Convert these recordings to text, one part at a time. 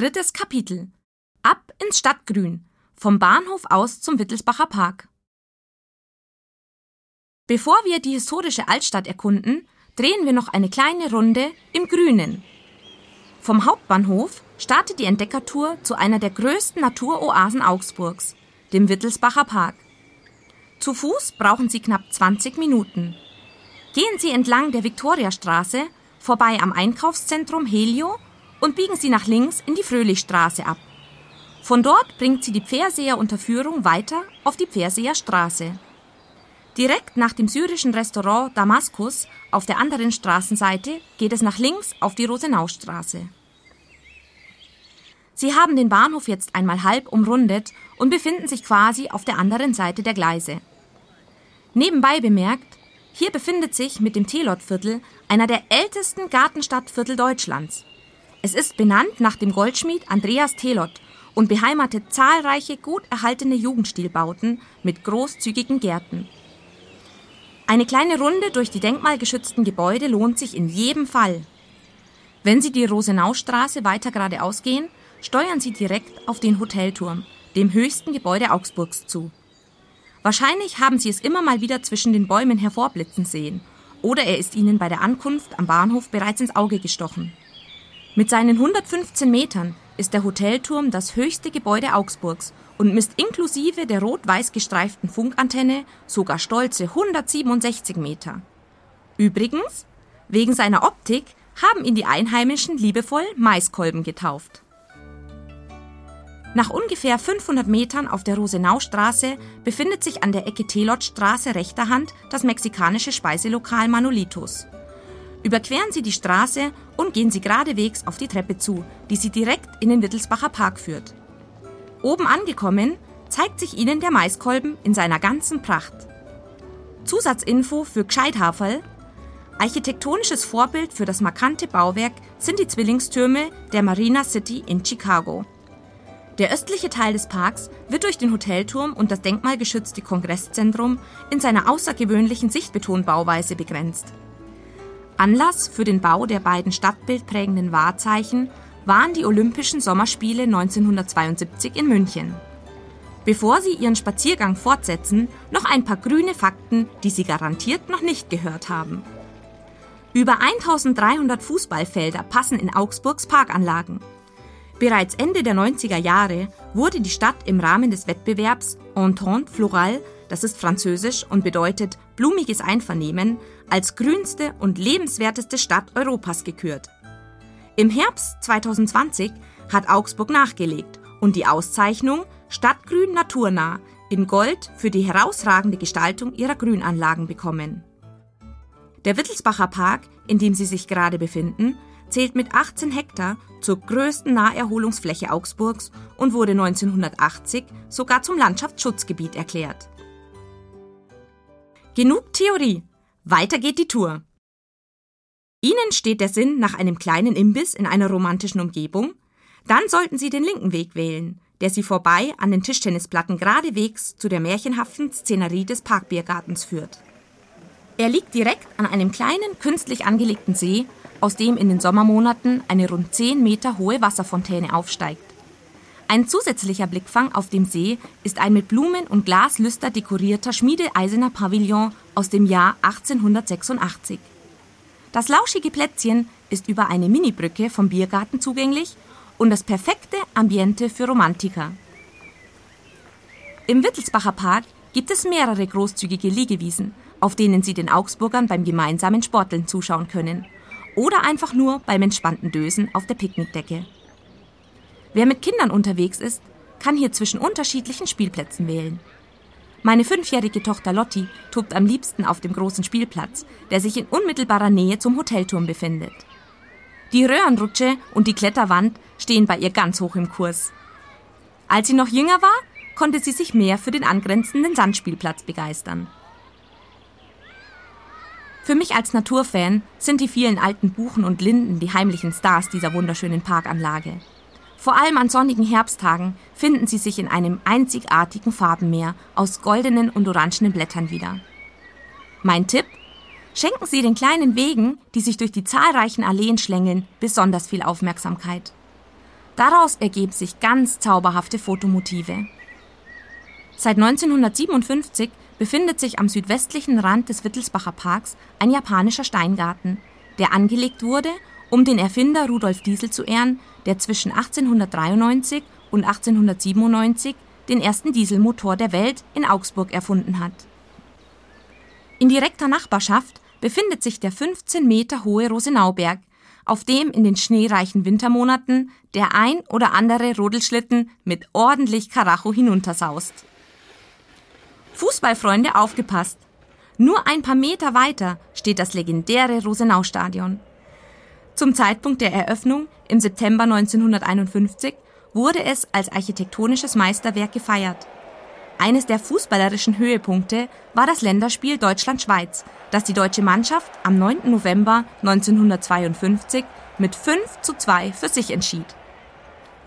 Drittes Kapitel. Ab ins Stadtgrün. Vom Bahnhof aus zum Wittelsbacher Park. Bevor wir die historische Altstadt erkunden, drehen wir noch eine kleine Runde im Grünen. Vom Hauptbahnhof startet die Entdeckertour zu einer der größten Naturoasen Augsburgs, dem Wittelsbacher Park. Zu Fuß brauchen Sie knapp 20 Minuten. Gehen Sie entlang der Viktoriastraße, vorbei am Einkaufszentrum Helio und biegen Sie nach links in die Fröhlichstraße ab. Von dort bringt Sie die Pferseer Unterführung weiter auf die Pferseer Straße. Direkt nach dem syrischen Restaurant Damaskus auf der anderen Straßenseite geht es nach links auf die Rosenaustraße. Sie haben den Bahnhof jetzt einmal halb umrundet und befinden sich quasi auf der anderen Seite der Gleise. Nebenbei bemerkt, hier befindet sich mit dem Telotviertel einer der ältesten Gartenstadtviertel Deutschlands. Es ist benannt nach dem Goldschmied Andreas Telot und beheimatet zahlreiche gut erhaltene Jugendstilbauten mit großzügigen Gärten. Eine kleine Runde durch die denkmalgeschützten Gebäude lohnt sich in jedem Fall. Wenn Sie die Rosenaustraße weiter geradeaus gehen, steuern Sie direkt auf den Hotelturm, dem höchsten Gebäude Augsburgs, zu. Wahrscheinlich haben Sie es immer mal wieder zwischen den Bäumen hervorblitzen sehen, oder er ist Ihnen bei der Ankunft am Bahnhof bereits ins Auge gestochen. Mit seinen 115 Metern ist der Hotelturm das höchste Gebäude Augsburgs und misst inklusive der rot-weiß gestreiften Funkantenne sogar stolze 167 Meter. Übrigens, wegen seiner Optik haben ihn die Einheimischen liebevoll Maiskolben getauft. Nach ungefähr 500 Metern auf der Rosenaustraße befindet sich an der Ecke Telotstraße rechter Hand das mexikanische Speiselokal Manolitos. Überqueren Sie die Straße und gehen Sie geradewegs auf die Treppe zu, die Sie direkt in den Wittelsbacher Park führt. Oben angekommen zeigt sich Ihnen der Maiskolben in seiner ganzen Pracht. Zusatzinfo für Gscheidhaferl. Architektonisches Vorbild für das markante Bauwerk sind die Zwillingstürme der Marina City in Chicago. Der östliche Teil des Parks wird durch den Hotelturm und das denkmalgeschützte Kongresszentrum in seiner außergewöhnlichen Sichtbetonbauweise begrenzt. Anlass für den Bau der beiden stadtbildprägenden Wahrzeichen waren die Olympischen Sommerspiele 1972 in München. Bevor Sie Ihren Spaziergang fortsetzen, noch ein paar grüne Fakten, die Sie garantiert noch nicht gehört haben. Über 1300 Fußballfelder passen in Augsburgs Parkanlagen. Bereits Ende der 90er Jahre wurde die Stadt im Rahmen des Wettbewerbs Entente Floral das ist französisch und bedeutet blumiges Einvernehmen, als grünste und lebenswerteste Stadt Europas gekürt. Im Herbst 2020 hat Augsburg nachgelegt und die Auszeichnung Stadtgrün Naturnah in Gold für die herausragende Gestaltung ihrer Grünanlagen bekommen. Der Wittelsbacher Park, in dem sie sich gerade befinden, zählt mit 18 Hektar zur größten Naherholungsfläche Augsburgs und wurde 1980 sogar zum Landschaftsschutzgebiet erklärt. Genug Theorie. Weiter geht die Tour. Ihnen steht der Sinn nach einem kleinen Imbiss in einer romantischen Umgebung? Dann sollten Sie den linken Weg wählen, der Sie vorbei an den Tischtennisplatten geradewegs zu der märchenhaften Szenerie des Parkbiergartens führt. Er liegt direkt an einem kleinen, künstlich angelegten See, aus dem in den Sommermonaten eine rund 10 Meter hohe Wasserfontäne aufsteigt. Ein zusätzlicher Blickfang auf dem See ist ein mit Blumen und Glaslüster dekorierter schmiedeeisener Pavillon aus dem Jahr 1886. Das lauschige Plätzchen ist über eine Minibrücke vom Biergarten zugänglich und das perfekte Ambiente für Romantiker. Im Wittelsbacher Park gibt es mehrere großzügige Liegewiesen, auf denen Sie den Augsburgern beim gemeinsamen Sporteln zuschauen können. Oder einfach nur beim entspannten Dösen auf der Picknickdecke. Wer mit Kindern unterwegs ist, kann hier zwischen unterschiedlichen Spielplätzen wählen. Meine fünfjährige Tochter Lotti tobt am liebsten auf dem großen Spielplatz, der sich in unmittelbarer Nähe zum Hotelturm befindet. Die Röhrenrutsche und die Kletterwand stehen bei ihr ganz hoch im Kurs. Als sie noch jünger war, konnte sie sich mehr für den angrenzenden Sandspielplatz begeistern. Für mich als Naturfan sind die vielen alten Buchen und Linden die heimlichen Stars dieser wunderschönen Parkanlage. Vor allem an sonnigen Herbsttagen finden sie sich in einem einzigartigen Farbenmeer aus goldenen und orangenen Blättern wieder. Mein Tipp? Schenken Sie den kleinen Wegen, die sich durch die zahlreichen Alleen schlängeln, besonders viel Aufmerksamkeit. Daraus ergeben sich ganz zauberhafte Fotomotive. Seit 1957 befindet sich am südwestlichen Rand des Wittelsbacher Parks ein japanischer Steingarten, der angelegt wurde, um den Erfinder Rudolf Diesel zu ehren, der zwischen 1893 und 1897 den ersten Dieselmotor der Welt in Augsburg erfunden hat. In direkter Nachbarschaft befindet sich der 15 Meter hohe Rosenauberg, auf dem in den schneereichen Wintermonaten der ein oder andere Rodelschlitten mit ordentlich Karacho hinuntersaust. Fußballfreunde aufgepasst! Nur ein paar Meter weiter steht das legendäre Rosenau-Stadion. Zum Zeitpunkt der Eröffnung im September 1951 wurde es als architektonisches Meisterwerk gefeiert. Eines der fußballerischen Höhepunkte war das Länderspiel Deutschland-Schweiz, das die deutsche Mannschaft am 9. November 1952 mit 5 zu 2 für sich entschied.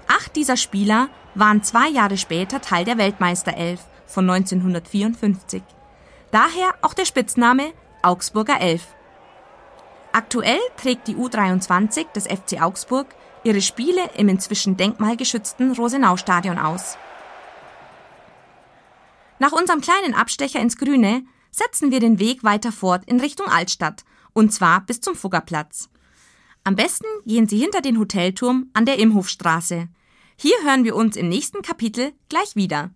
Acht dieser Spieler waren zwei Jahre später Teil der Weltmeisterelf von 1954. Daher auch der Spitzname Augsburger Elf. Aktuell trägt die U23 des FC Augsburg ihre Spiele im inzwischen denkmalgeschützten Rosenau-Stadion aus. Nach unserem kleinen Abstecher ins Grüne setzen wir den Weg weiter fort in Richtung Altstadt, und zwar bis zum Fuggerplatz. Am besten gehen Sie hinter den Hotelturm an der Imhofstraße. Hier hören wir uns im nächsten Kapitel gleich wieder.